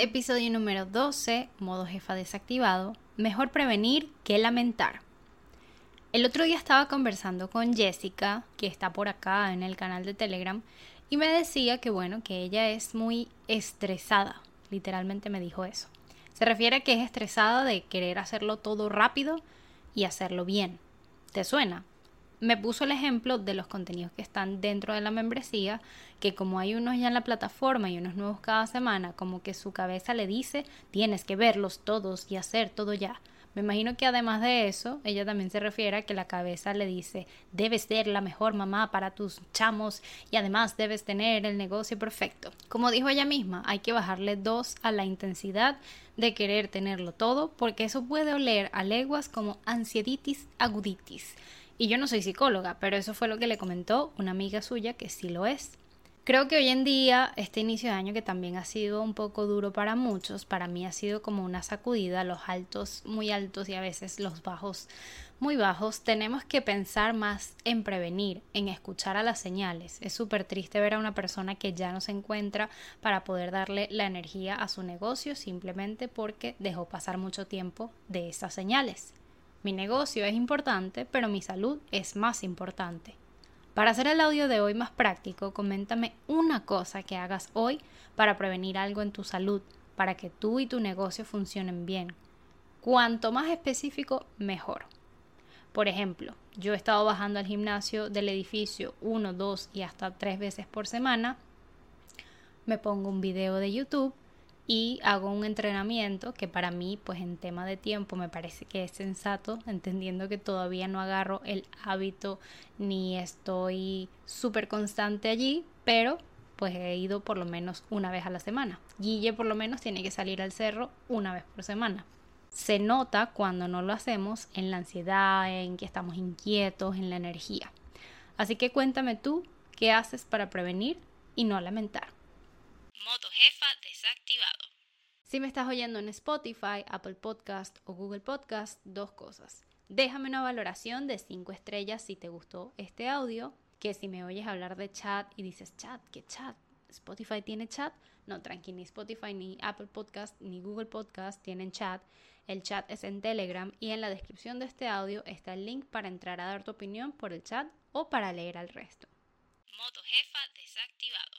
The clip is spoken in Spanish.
Episodio número 12, modo jefa desactivado. Mejor prevenir que lamentar. El otro día estaba conversando con Jessica, que está por acá en el canal de Telegram, y me decía que bueno, que ella es muy estresada. Literalmente me dijo eso. Se refiere a que es estresada de querer hacerlo todo rápido y hacerlo bien. ¿Te suena? Me puso el ejemplo de los contenidos que están dentro de la membresía, que como hay unos ya en la plataforma y unos nuevos cada semana, como que su cabeza le dice, tienes que verlos todos y hacer todo ya. Me imagino que además de eso, ella también se refiere a que la cabeza le dice, debes ser la mejor mamá para tus chamos y además debes tener el negocio perfecto. Como dijo ella misma, hay que bajarle dos a la intensidad de querer tenerlo todo, porque eso puede oler a leguas como ansieditis aguditis y yo no soy psicóloga, pero eso fue lo que le comentó una amiga suya que sí lo es. Creo que hoy en día, este inicio de año que también ha sido un poco duro para muchos, para mí ha sido como una sacudida, los altos muy altos y a veces los bajos muy bajos, tenemos que pensar más en prevenir, en escuchar a las señales. Es súper triste ver a una persona que ya no se encuentra para poder darle la energía a su negocio simplemente porque dejó pasar mucho tiempo de esas señales. Mi negocio es importante, pero mi salud es más importante. Para hacer el audio de hoy más práctico, coméntame una cosa que hagas hoy para prevenir algo en tu salud, para que tú y tu negocio funcionen bien. Cuanto más específico, mejor. Por ejemplo, yo he estado bajando al gimnasio del edificio uno, dos y hasta tres veces por semana. Me pongo un video de YouTube y hago un entrenamiento que para mí pues en tema de tiempo me parece que es sensato entendiendo que todavía no agarro el hábito ni estoy súper constante allí pero pues he ido por lo menos una vez a la semana. Guille por lo menos tiene que salir al cerro una vez por semana. Se nota cuando no lo hacemos en la ansiedad en que estamos inquietos en la energía. Así que cuéntame tú qué haces para prevenir y no lamentar Modo jefa desactivado. Si me estás oyendo en Spotify, Apple Podcast o Google Podcast, dos cosas. Déjame una valoración de 5 estrellas si te gustó este audio, que si me oyes hablar de chat y dices chat, ¿qué chat? ¿Spotify tiene chat? No, tranqui, ni Spotify, ni Apple Podcast, ni Google Podcast tienen chat. El chat es en Telegram y en la descripción de este audio está el link para entrar a dar tu opinión por el chat o para leer al resto. Modo jefa desactivado.